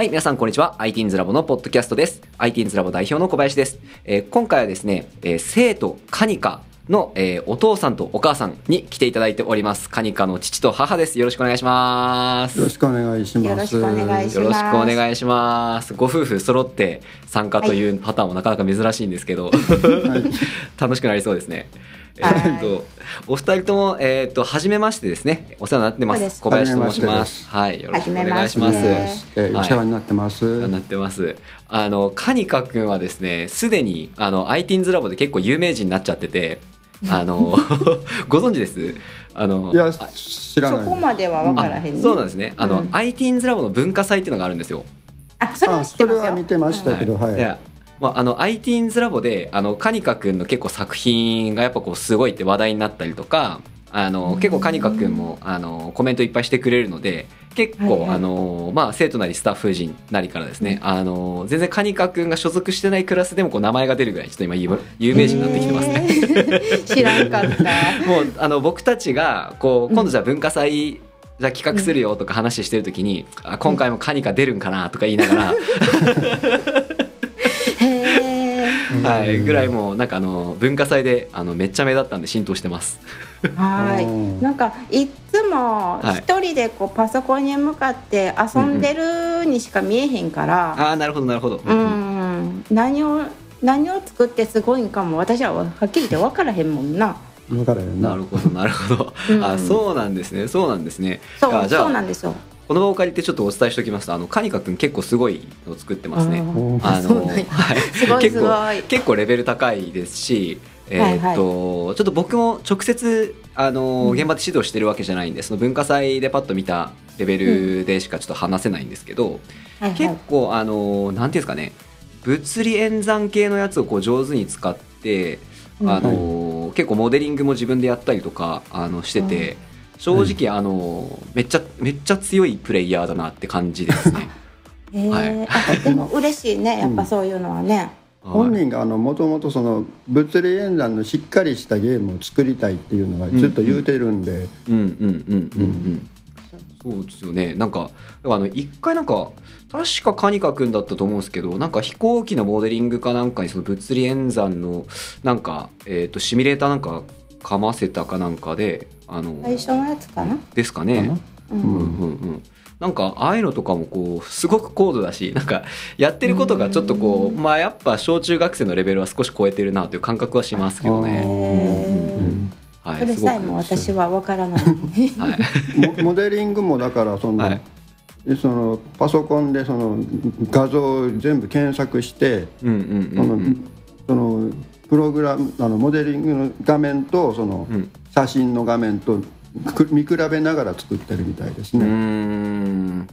はい、皆さんこんにちは。ITINS ラボのポッドキャストです。ITINS ラボ代表の小林です。えー今回はですね、えー生徒カニカの、えーお父さんとお母さんに来ていただいております。カニカの父と母です。よろしくお願いします。よろしくお願いします。よろしくお願いしますよろしくお願いします。ご夫婦揃って参加というパターンもなかなか珍しいんですけど、楽しくなりそうですね。えはいーっと、お二人とも、えーっと、初めましてですね。お世話になってます。す小林と申しま。初めましてですはい、よろしくお願いします。えーお世話になってます。なってます。あの、カニカ君はですね、すでに、あの、ITINS ラボで結構有名人になっちゃってて、あの、ご存知です？あの、いやあ知らない。そこまでは分からへんねそうなんですね。あの、うん ITINS ラボの文化祭っていうのがあるんですよ。あそれはあ知ってますよそれは見てましたけど、はい。まあ、あの ITINS ラボであのカニカ君の結構作品がやっぱこうすごいって話題になったりとかあの結構カニカ君もあのコメントいっぱいしてくれるので結構、はいはい。あのまあ、生徒なりスタッフ陣なりからですね、あの全然カニカ君が所属してないクラスでもこう名前が出るぐらいちょっと今有有名人になってきてますね。知らんかった。もうあの僕たちがこう今度じゃあ文化祭、じゃあ企画するよとか話してる時に、あ今回もカニカ出るんかなとか言いながら、はい、ぐらいもうなんかあの文化祭であのめっちゃ目立ったんで浸透してます。はいうんなんかいっつもはい一人でこうパソコンに向かって遊んでるにしか見えへんから、ああなるほどなるほど。うん何を何を作ってすごいんかも私ははっきり言って分からへんもんな。分からへんな。なるほどなるほど。うんあそうなんですねそうなんですね。そうそうなんですよ。この場を借りてちょっとお伝えしておきますとあのカニカ君結構すごいのを作ってますね。あのは い。結構結構レベル高いですし。えーっとちょっと僕も直接あのうん。現場で指導してるわけじゃないんでその文化祭でパッと見たレベルでしかちょっと話せないんですけど、はいはい。結構あのなんていうんですかね物理演算系のやつをこう上手に使って、うん。あの結構モデリングも自分でやったりとかあのしてて、正直あのめっちゃめっちゃ強いプレイヤーだなって感じですね。へーはいあでも嬉しいねやっぱそういうのはね。本人があのもともとその物理演算のしっかりしたゲームを作りたいっていうのがずっと言うてるんで、うんうんうんうんうん。そうですよね。なんか、あの、一回なんか、確かカニカ君だったと思うんですけど、なんか飛行機のモデリングかなんかにその物理演算の、なんか、えっ、と、シミュレーターなんかかませたかなんかで、あの、最初のやつかな？ですかね。ううんんうんうん。なんか、ああいうのとかもこう、すごく高度だし、なんか、やってることがちょっとこう、まあやっぱ小中学生のレベルは少し超えてるなという感覚はしますけどね。はい。それさえも私は分からない。はい。モモデリングもだからその,、はいそのパソコンでその画像を全部検索して、うんうんうん。そのプログラムあのモデリングの画面とそのうん写真の画面とく見比べながら作ってるみたいですね。ん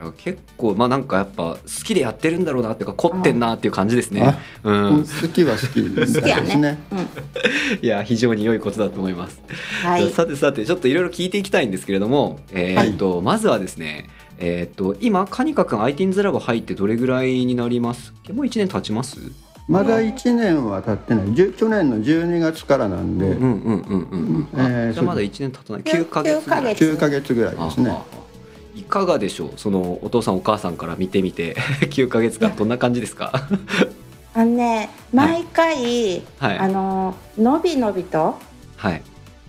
いや結構まあなんかやっぱ好きでやってるんだろうなっていうか凝ってんなっていう感じですね。ううんん、好きは好きです好きやねね。う んいや非常に良いことだと思います。はい。さてさてちょっといろいろ聞いていきたいんですけれども、えーっとまずはですね、えーっと今カニカ君 ITINS ラボ入ってどれぐらいになります？もう一年経ちます？まだ1年は経ってない。去年の12月からなんで、うんうんうんうんうん。あえーじゃあまだ一年経たない。九ヶ月ぐらい。9ヶ月。ぐらいですね。いかがでしょう？そのお父さんお母さんから見てみて。9ヶ月間どんな感じですか？あのね毎回、はい。あののびのびと、はい。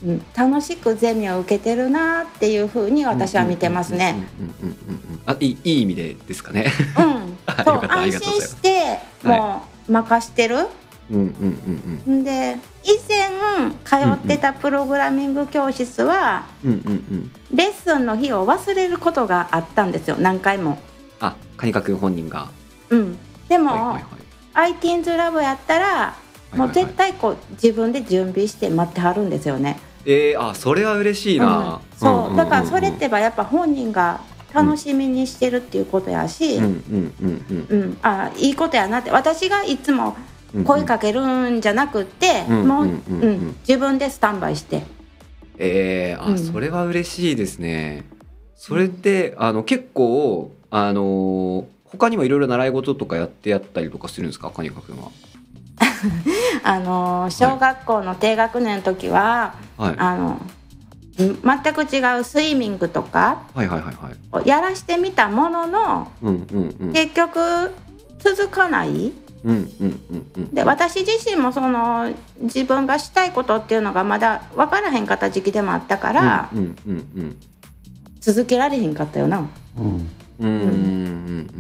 うん、楽しくゼミを受けてるなっていうふうに私は見てますね。うんうんうんうんうんあいいいい意味でですかね。うん。はいそう安心してもう任してる？うんうんうんん。で以前通ってたプログラミング教室は、うんうんうん。うんレッスンの日を忘れることがあったんですよ。何回も。あカニカ君本人が。うん。でも、はいはいはい。ITINS ラボやったらもう絶対こう自分で準備して待ってはるんですよね。えー、あそれは嬉しいな、うん。そう。だからそれっうんてばやっぱ本人が楽しみにしてるっていうことやし、うん。ううん。ん。うん。うん。あいいことやなって。私がいつもうん。声かけるんじゃなくって、うん。もう、ううん。んうん。うん。自分でスタンバイして。えー、あ、うん。それは嬉しいですね。それってあの結構あの他にもいろいろ習い事とかやってやったりとかするんですか？カニカ君は。あのー小学校の低学年の時は、はい。あのうん全く違うスイミングとかやらしてみたものの結局続かない。で私自身もその自分がしたいことっていうのがまだ分からへんかった時期でもあったから、続けられへんかったよな。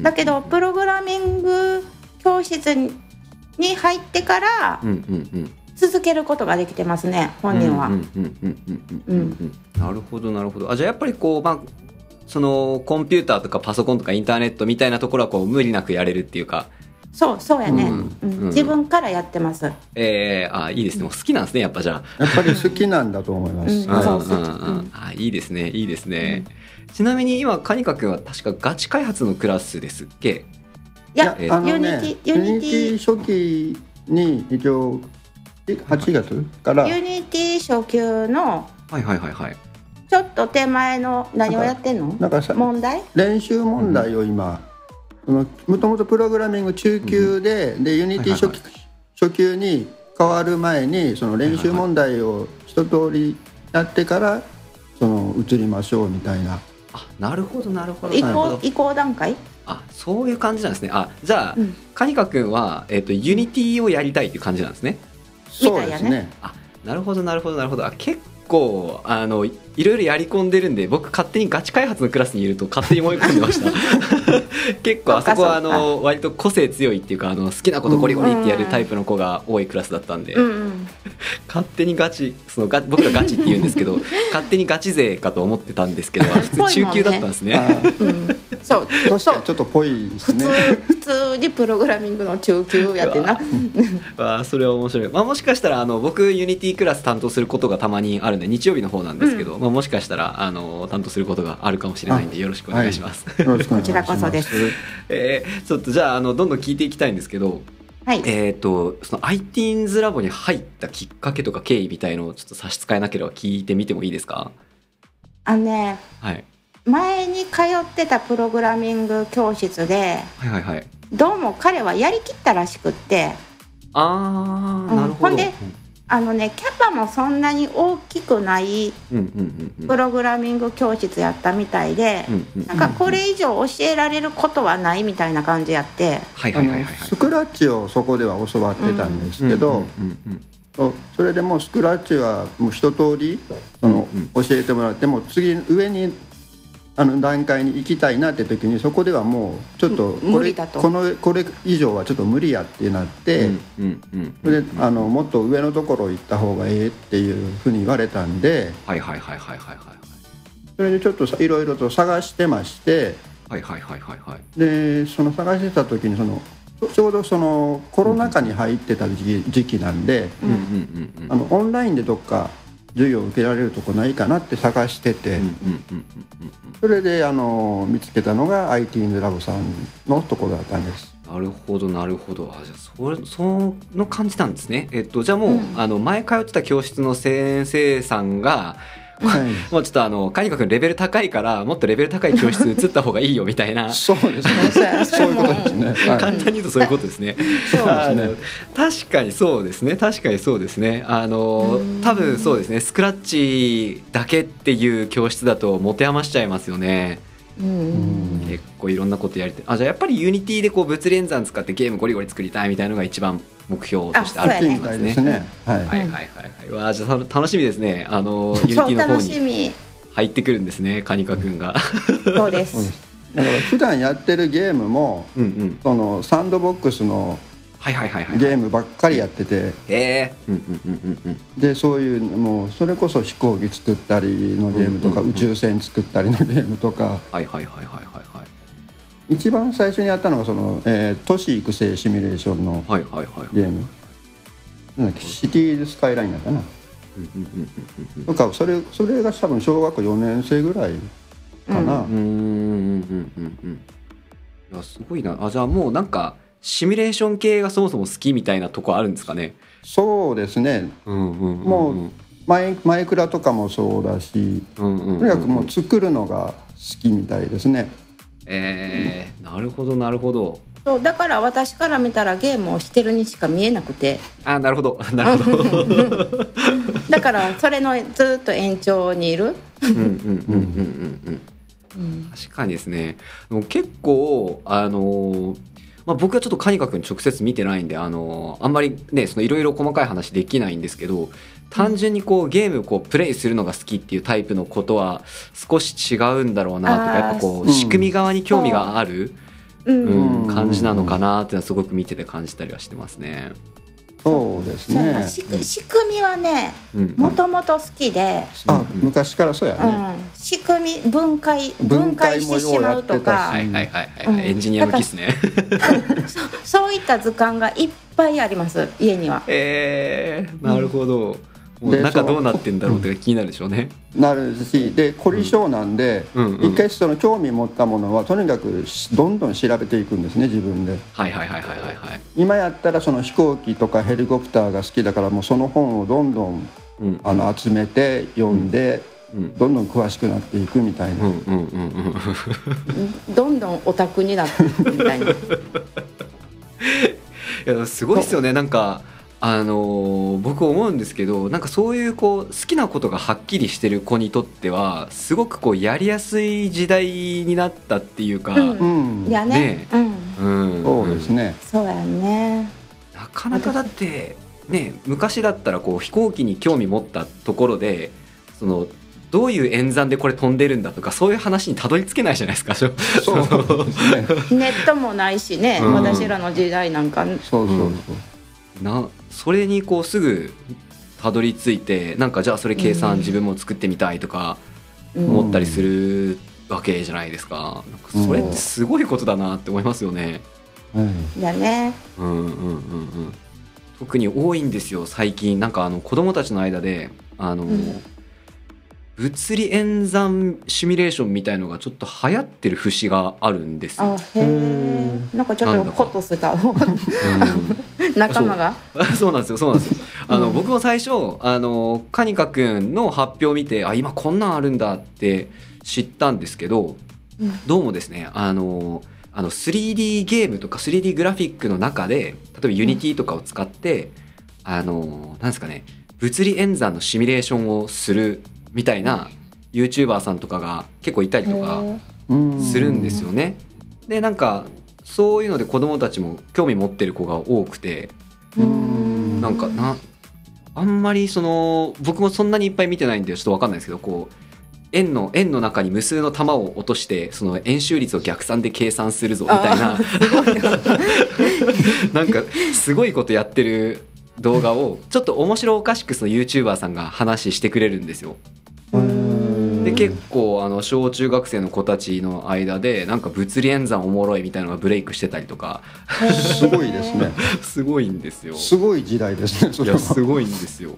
だけどプログラミング教室に入ってから続けることができてますね本人は。うんうんうんうんうんうんうん。なるほどなるほど。あじゃあやっぱりこうまあそのコンピューターとかパソコンとかインターネットみたいなところはこう無理なくやれるっていうか。そうそうやね、うん。うん。うん。自分からやってます。えー、あいいですね。もう好きなんですねやっぱじゃあ。やっぱり好きなんだと思います、あいいですね。いいですね、ちなみに今カニカ君は確かガチ開発のクラスですっけ？いやえーあの Unity ね。Unity 初級に一応8月から。ユニティ初級のはいはいはいはい。ちょっと手前の何をやってんの？なんかさ問題？練習問題を今もともとプログラミング中級で,、で Unity 初,、はい初級に変わる前にその練習問題を一通りやってからその移りましょうみたいな。あなるほどなるほど。移行移行段階？あそういう感じなんですね。あじゃあ、うん。カニカ君は、えっと Unity をやりたいっていう感じなんですねそうですね。あなるほどなるほどなるほど。あ結構あのいいろいろやり込んでるんで僕勝手にガチ開発のクラスにいると勝手に思い込んでました。結構あそこはあの割と個性強いっていうかあの好きなことゴリゴリってやるタイプの子が多いクラスだったんで、うんうん。勝手にガチそのガ僕らガチって言うんですけど 勝手にガチ勢かと思ってたんですけど普通 中級だったんですね。うんそうそう。にちょっとぽいです普通ね普通にプログラミングの中級やってな。わ。あそれは面白い、まあ、もしかしたらあの僕 Unity クラス担当することがたまにあるんで日曜日の方なんですけど、まあ、もしかしたらあの担当することがあるかもしれないんでよろしくお願いします、よろしくお願いします。こちらこそです。えーちょっとじゃああのどんどん聞いていきたいんですけどはい。えっ、とその ITINS ラボに入ったきっかけとか経緯みたいのをちょっと差し支えなければ聞いてみてもいいですか？あのねはい前に通ってたプログラミング教室ではいはいはい。どうも彼はやりきったらしくって。あー、うん。なるほど。ほんであのねキャパもそんなに大きくないうんうんうんうん。プログラミング教室やったみたいでうんうんなんかこれ以上教えられることはないみたいな感じやって。はいあのはいはいはい。スクラッチをそこでは教わってたんですけど、うんうんうんそれでもうスクラッチはもう一通りその、うん。教えてもらってもう次上にあの段階に行きたいなって時にそこではもうちょっとうんこれこのこれ以上はちょっと無理やってなって、うんうんうん。それであのもっと上のところ行った方がええっていうふうに言われたんではいはいはいはいはいはい。それでちょっとさいろいろと探してましてはいはいはいはいはい。でその探してた時にそのちょうどそのコロナ禍に入ってた時期時期なんで。うんうんうんうん。あのオンラインでどっか授業を受けられるとこないかなって探してて、それであの見つけたのが IT インズラボさんのところだったんです。なるほどなるほど。あじゃあそれその感じなんですね。えっとじゃあもう、うん。あの前通ってた教室の先生さんがはい、もうちょっとあのカニカ君レベル高いからもっとレベル高い教室移った方がいいよみたいな。そうですね。そういうことですね。は簡単に言うとそういうことですね。そうですね。確かにそうですね。確かにそうですね。あのうん多分そうですね。スクラッチだけっていう教室だと持て余しちゃいますよねうんうん結構いろんなことやりたいあじゃあやっぱり Unity でこう物理演算使ってゲームゴリゴリ作りたいみたいなのが一番目標としてあるあとい。思いますねみたいです。ね。はい。はいはいはいはい。わあじゃあ楽しみですね。あの Unity の方にみ入ってくるんですね。カニカ君が。そうですだから普段やってるゲームもうんうん。そのサンドボックスのはいはいはいはい。ゲームばっかりやっててへえ。うんうんうんうんうん。でそういうもうそれこそ飛行機作ったりのゲームとか宇宙船作ったりのゲームとかはいはいはいはいはいはい。一番最初にやったのがその、えー都市育成シミュレーションのはいはいはい。ゲームなんだっけ？シティーズスカイラインだったなうんうんうんうんとかそれそれが多分小学校4年生ぐらいかな、うんうんうんうんうんうん。いやすごいな。あじゃあもうなんかシミュレーション系がそもそも好きみたいなとこあるんですかね？そうですね。うんうんうんうん。もうマイマイクラとかもそうだしうんうんうんうん。とにかくもう作るのが好きみたいですね。えー、なるほどなるほど。そうだから私から見たらゲームをしてるにしか見えなくて。あなるほどなるほど。だからそれのずっと延長にいる、うんうんうんうんうんうん。うん。確かにですね。でも結構あのまあ、僕はちょっとカニカ君直接見てないんであのあんまりねそのいろいろ細かい話できないんですけど単純にこうゲームをこうプレイするのが好きっていうタイプのことは少し違うんだろうなとかやっぱこううん仕組み側に興味がある、うんうんうん感じなのかなっていうのはすごく見てて感じたりはしてますね。そうですね。し仕組みはねうん。もともと好きで、あうん昔からそうやね、うん、仕組み分解分分解してしまうとか。はいはいはいはい、うん。エンジニア向きですね。そういった図鑑がいっぱいあります家には。えー、なるほど。中どうなってんだろうって気になるでしょうね。なるしで凝り性なんで、うんうん一回その興味持ったものはとにかくしどんどん調べていくんですね自分ではいはいはいはいはいはい。今やったらその飛行機とかヘリコプターが好きだからもうその本をどんどんうんあの集めて読んで、うんどんどん詳しくなっていくみたいな、うんうんうんうん。どんどんオタクになっていくみたいな。いやすごいですよねなんかあのー僕思うんですけどなんかそういうこう好きなことがはっきりしてる子にとってはすごくこうやりやすい時代になったっていうか、うん。うん。いやね。ねうん、うん。そうですね、そうやね。なかなかだってね昔だったらこう飛行機に興味持ったところでそのどういう演算でこれ飛んでるんだとかそういう話にたどり着けないじゃないですか。そうそうですね。ネットもないしね、うん。私らの時代なんか。そうそうそう、なそれにこうすぐたどり着いてなんかじゃあそれ計算自分も作ってみたいとかうん思ったりするわけじゃないですか。かそれってすごいことだなって思いますよね。はいだね。うんうんうんうん。特に多いんですよ最近なんかあの子供たちの間であの、うん物理演算シミュレーションみたいのがちょっと流行ってる節があるんですよ。あ。へえ。なんかちょっとホッとしたうん。仲間が。そうなんですよそうなんですよ。あの、うん。僕も最初あのカニカくんの発表を見てあ今こんなんあるんだって知ったんですけどうん。どうもですねあのあの 3D ゲームとか 3D グラフィックの中で例えば Unity とかを使って、あのなんですかね物理演算のシミュレーションをするみたいな YouTuber さんとかが結構いたりとかうんするんですよね。でなんかそういうので子供たちも興味持ってる子が多くてうん。なんかなあんまりその僕もそんなにいっぱい見てないんでちょっと分かんないですけどこう円の円の中に無数の玉を落としてその円周率を逆算で計算するぞみたいな。なんかすごいことやってる動画をちょっと面白おかしくその YouTuber さんが話してくれるんですよ。うん。で結構あの小中学生の子たちの間でなんか物理演算おもろいみたいなのがブレイクしてたりとか。すごいですね。すごいんですよ。すごい時代ですねそいれは。やすごいんですよ。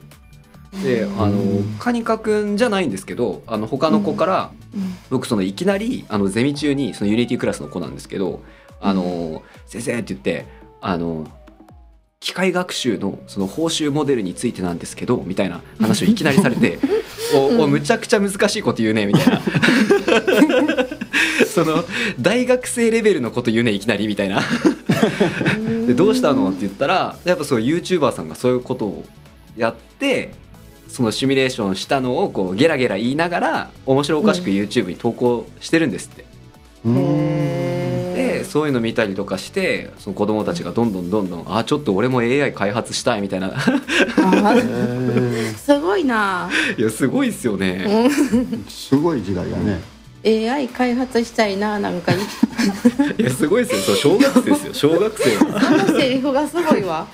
であのカニカくんじゃないんですけどあの他の子から、僕そのいきなりあのゼミ中にその Unity クラスの子なんですけど「あの先生」って言ってあの機械学習のその報酬モデルについてなんですけどみたいな話をいきなりされて「おおむちゃくちゃ難しいこと言うね」みたいな。その大学生レベルのこと言うねいきなりみたいな。でどうしたの？って言ったらやっぱそう YouTuber さんがそういうことをやってそのシミュレーションしたのをこうゲラゲラ言いながら面白おかしく YouTube に投稿してるんですって。うんでそういうの見たりとかしてその子供たちがどんどんどんどんあちょっと俺も AI 開発したいみたいなすごいな。いやすごいですよね。ーすごい時代だね AI 開発したいななんかい やすごいですよ小学生ですよ 小学生は。あのセリフがすごいわ。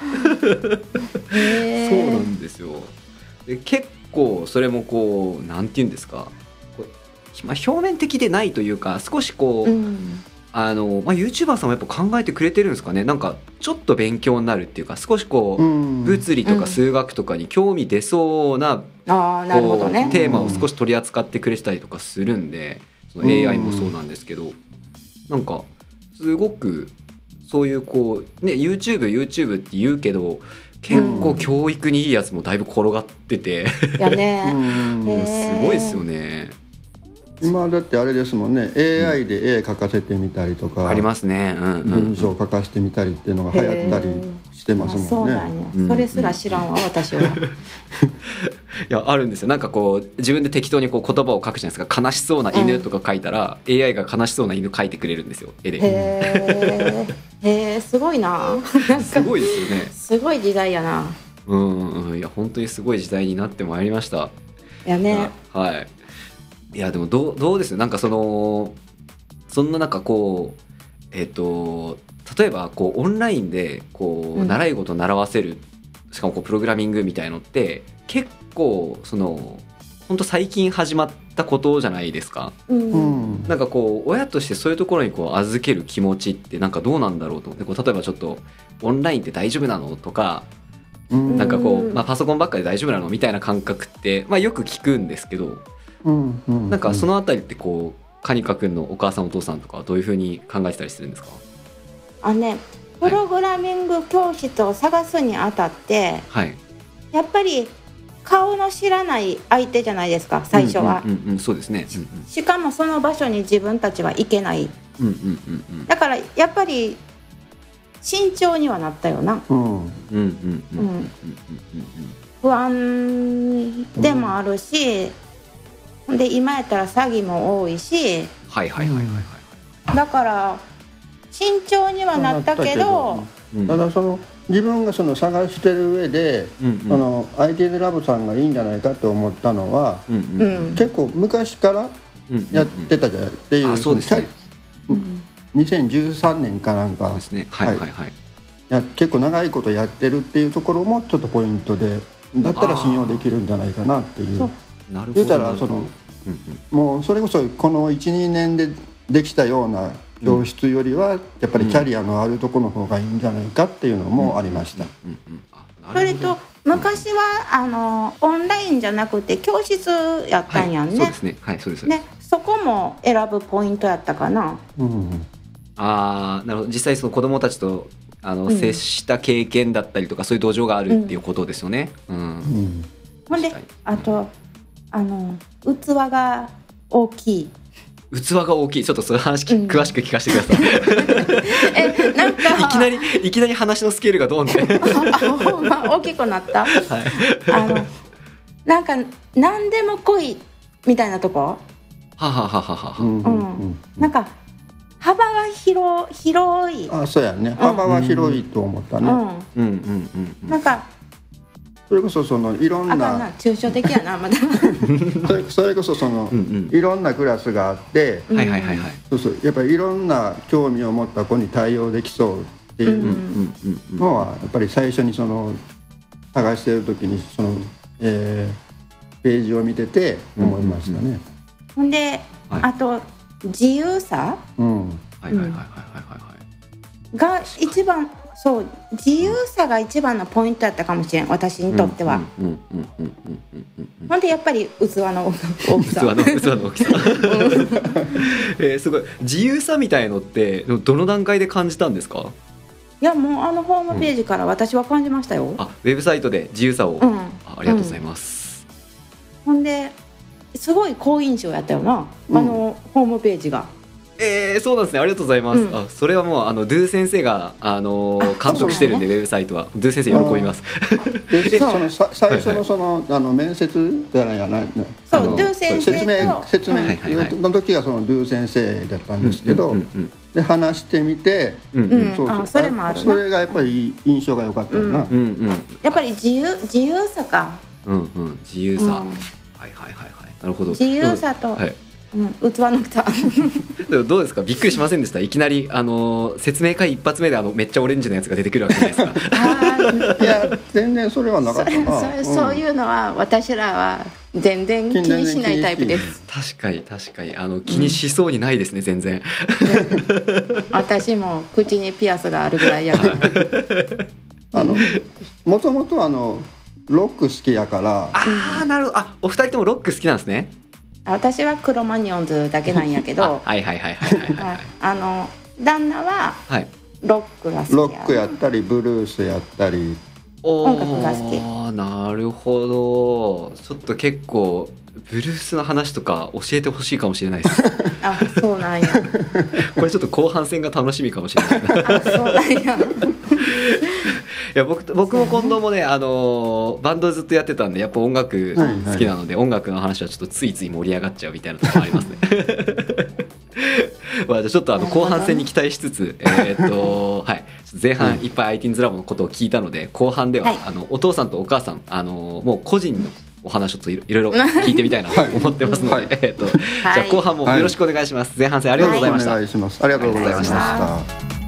へそうなえ。んですよ。で結構それもこうなんて言うんですかまあ、表面的でないというか少しこう、うん。あのまあ、YouTuber さんもやっぱ考えてくれてるんですかね？なんかちょっと勉強になるっていうか少しこう、うん。物理とうん。か数学とかに興味出そうな,、ああなるほどこねう。テーマを少し取り扱ってくれてたりとかするんでそのうん。AI もそうなんですけど、なんかすごくそういうこうね YouTubeYouTube って言うけど結構教育にいいやつもだいぶ転がってて、やね。すごいですよね。今だってあれですもんね AI で絵描かせてみたりとか、ありますね。うんうん。文章を書かせてみたりっていうのが流行ったりしてますもんね。うなんや、うん。それすら知らんわ私は。いやあるんですよ。なんかこう自分で適当にこう言葉を書くじゃないですか。悲しそうな犬とか書いたら、AI が悲しそうな犬書いてくれるんですよ。絵で。へえすごいな。なんすかごいですよね。すごい時代やな。うんうんいや本当にすごい時代になってまいりました。やね。はいいやでもどうどうですなんかそのそんな中こうえっ、と例えばこうオンラインでこううん。習い事習わせる、しかもこうプログラミングみたいのって結構その本当最近始まったことじゃないですか？ううん。んなんかこう親としてそういうところにこう預ける気持ちってなんかどうなんだろうと思ってこう例えばちょっとオンラインって大丈夫なの？とかうん。なんかこう、うん。まあ、パソコンばっかで大丈夫なの？みたいな感覚って、まあ、よく聞くんですけどうんうん。なんかそのあたりってこうカニカ君のお母さんお父さんとかはどういうふうに考えてたりするんですか？あねプログラミング教室を探すにあたってはい。やっぱり顔の知らない相手じゃないですか最初は、うんうんうんうんそうですね。しかもその場所に自分たちは行けない。うんうんうんうん。だからやっぱり慎重にはなったよな。うんうんうんうんうんうんうん。不安でもあるし、で今やったら詐欺も多いし。はいはいはいはい。はいだから慎重にはなったけどうん。ただその自分がその探してる上で、うんうん。その IT ラボさんがいいんじゃないかと思ったのは、うんうんうん。うん。結構昔からうんやってたじゃないっていう、あそうです。ねうん。2013年かなんかですね。はいはいはい。や結構長いことやってるっていうところもちょっとポイントでだったら信用できるんじゃないかなっていうなるほど言ったらそのうんもうそれこそこの12年でできたような教室よりはやっぱりキャリアのあるところの方がいいんじゃないかっていうのもありました。それと昔はあのオンラインじゃなくて教室やったんやんね,、はい。そうですね。はいそうです。ねそこも選ぶポイントやったかな。うんああなるほど。実際その子供たちとあの、うん。接した経験だったりとかそういう土壌があるっていうことですよね。うん。うん。ほんであとあの器が大きい。器が大きい。ちょっとその話き、うん。詳しく聞かせてください。えなんか。いきなりいきなり話のスケールがドンって。あほんま大きくなった？はい。あのなんか何でも来いみたいなとこ？はははははは。うんうんなんか幅が広広い、あそうやね。幅は広いと思ったね、うん、うん。うんうんうん。なんかそれこそそのいろんなな抽象的やなまだ それそれこそその、うんいろんなクラスがあって、うん。はいはいはいはい。そうそうやっぱりいろんな興味を持った子に対応できそうっていう。のはやっぱり最初にその探してる時にその、えーページを見てて思いましたね。ほんで、はいあと自由さうんはいはいはいはいはいはい。が一番そう自由さが一番のポイントだったかもしれん私にとっては。ほんでやっぱり器の大きさ。器の器の大きさ。えー、すごい自由さみたいのってどの段階で感じたんですか？いやもうあのホームページから私は感じましたよ。うん、あウェブサイトで自由さを、うん、ありがとうございます。うん、ほんですごい好印象やったよな、あのホームページが。えー、そうなんですね。ありがとうございます、うん。あそれはもうあのドゥ先生があのーあ監督してるんで、そうウェブサイトは。ドゥ先生喜びます。で そのさ最初はいはい。のその、あの面接じゃないやなそうあのドゥ先生と。説明説明はいはいはい。の時がそのドゥ先生だったんですけど、うんうんで話してみて、うんうん。うんそうそう。あそれもあるな。それがやっぱり印象が良かったよな、うん。うんやっぱり自由自由さか、うんうん。自由さ、うん。はいはいはいはい。なるほど。自由さと、はいうん、器の大きさでもどうですか？びっくりしませんでした？いきなりあのー説明会一発目であのめっちゃオレンジのやつが出てくるわけじゃないですか？いや全然それはなかったな。それそういうのは私らは全然気にしないタイプです。確かに確かに。あの気にしそうにないですね、全然。私も口にピアスがあるぐらいや。から あのもともとあのロック好きやから。ああなるほど。あお二人ともロック好きなんですね私はクロマニオンズだけなんやけ あどはいはいはいはいはいはい。あの旦那ははいロックが好きや。ロックやったりブルースやったり。音楽が好き。なるほど。ちょっと結構ブルースの話とか教えてほしいかもしれないです。あそうなんや。これちょっと後半戦が楽しみかもしれない。なあそうなんや。いや僕僕も近藤もね、あのーバンドずっとやってたんでやっぱ音楽好きなので、音楽の話はちょっとついつい盛り上がっちゃうみたいなところありますね。まあ、じゃあちょっとあの後半戦に期待しつつ、えーっと はい、前半いっぱい IT's ラボのことを聞いたので後半では、はい。あのお父さんとお母さん、あのーもう個人のお話をちょっといろいろ聞いてみたいなと思ってますので、はい。えーっとじゃあ後半もよろしくお願いします。前半戦ありがとうございました。お願いします。ありがとうございました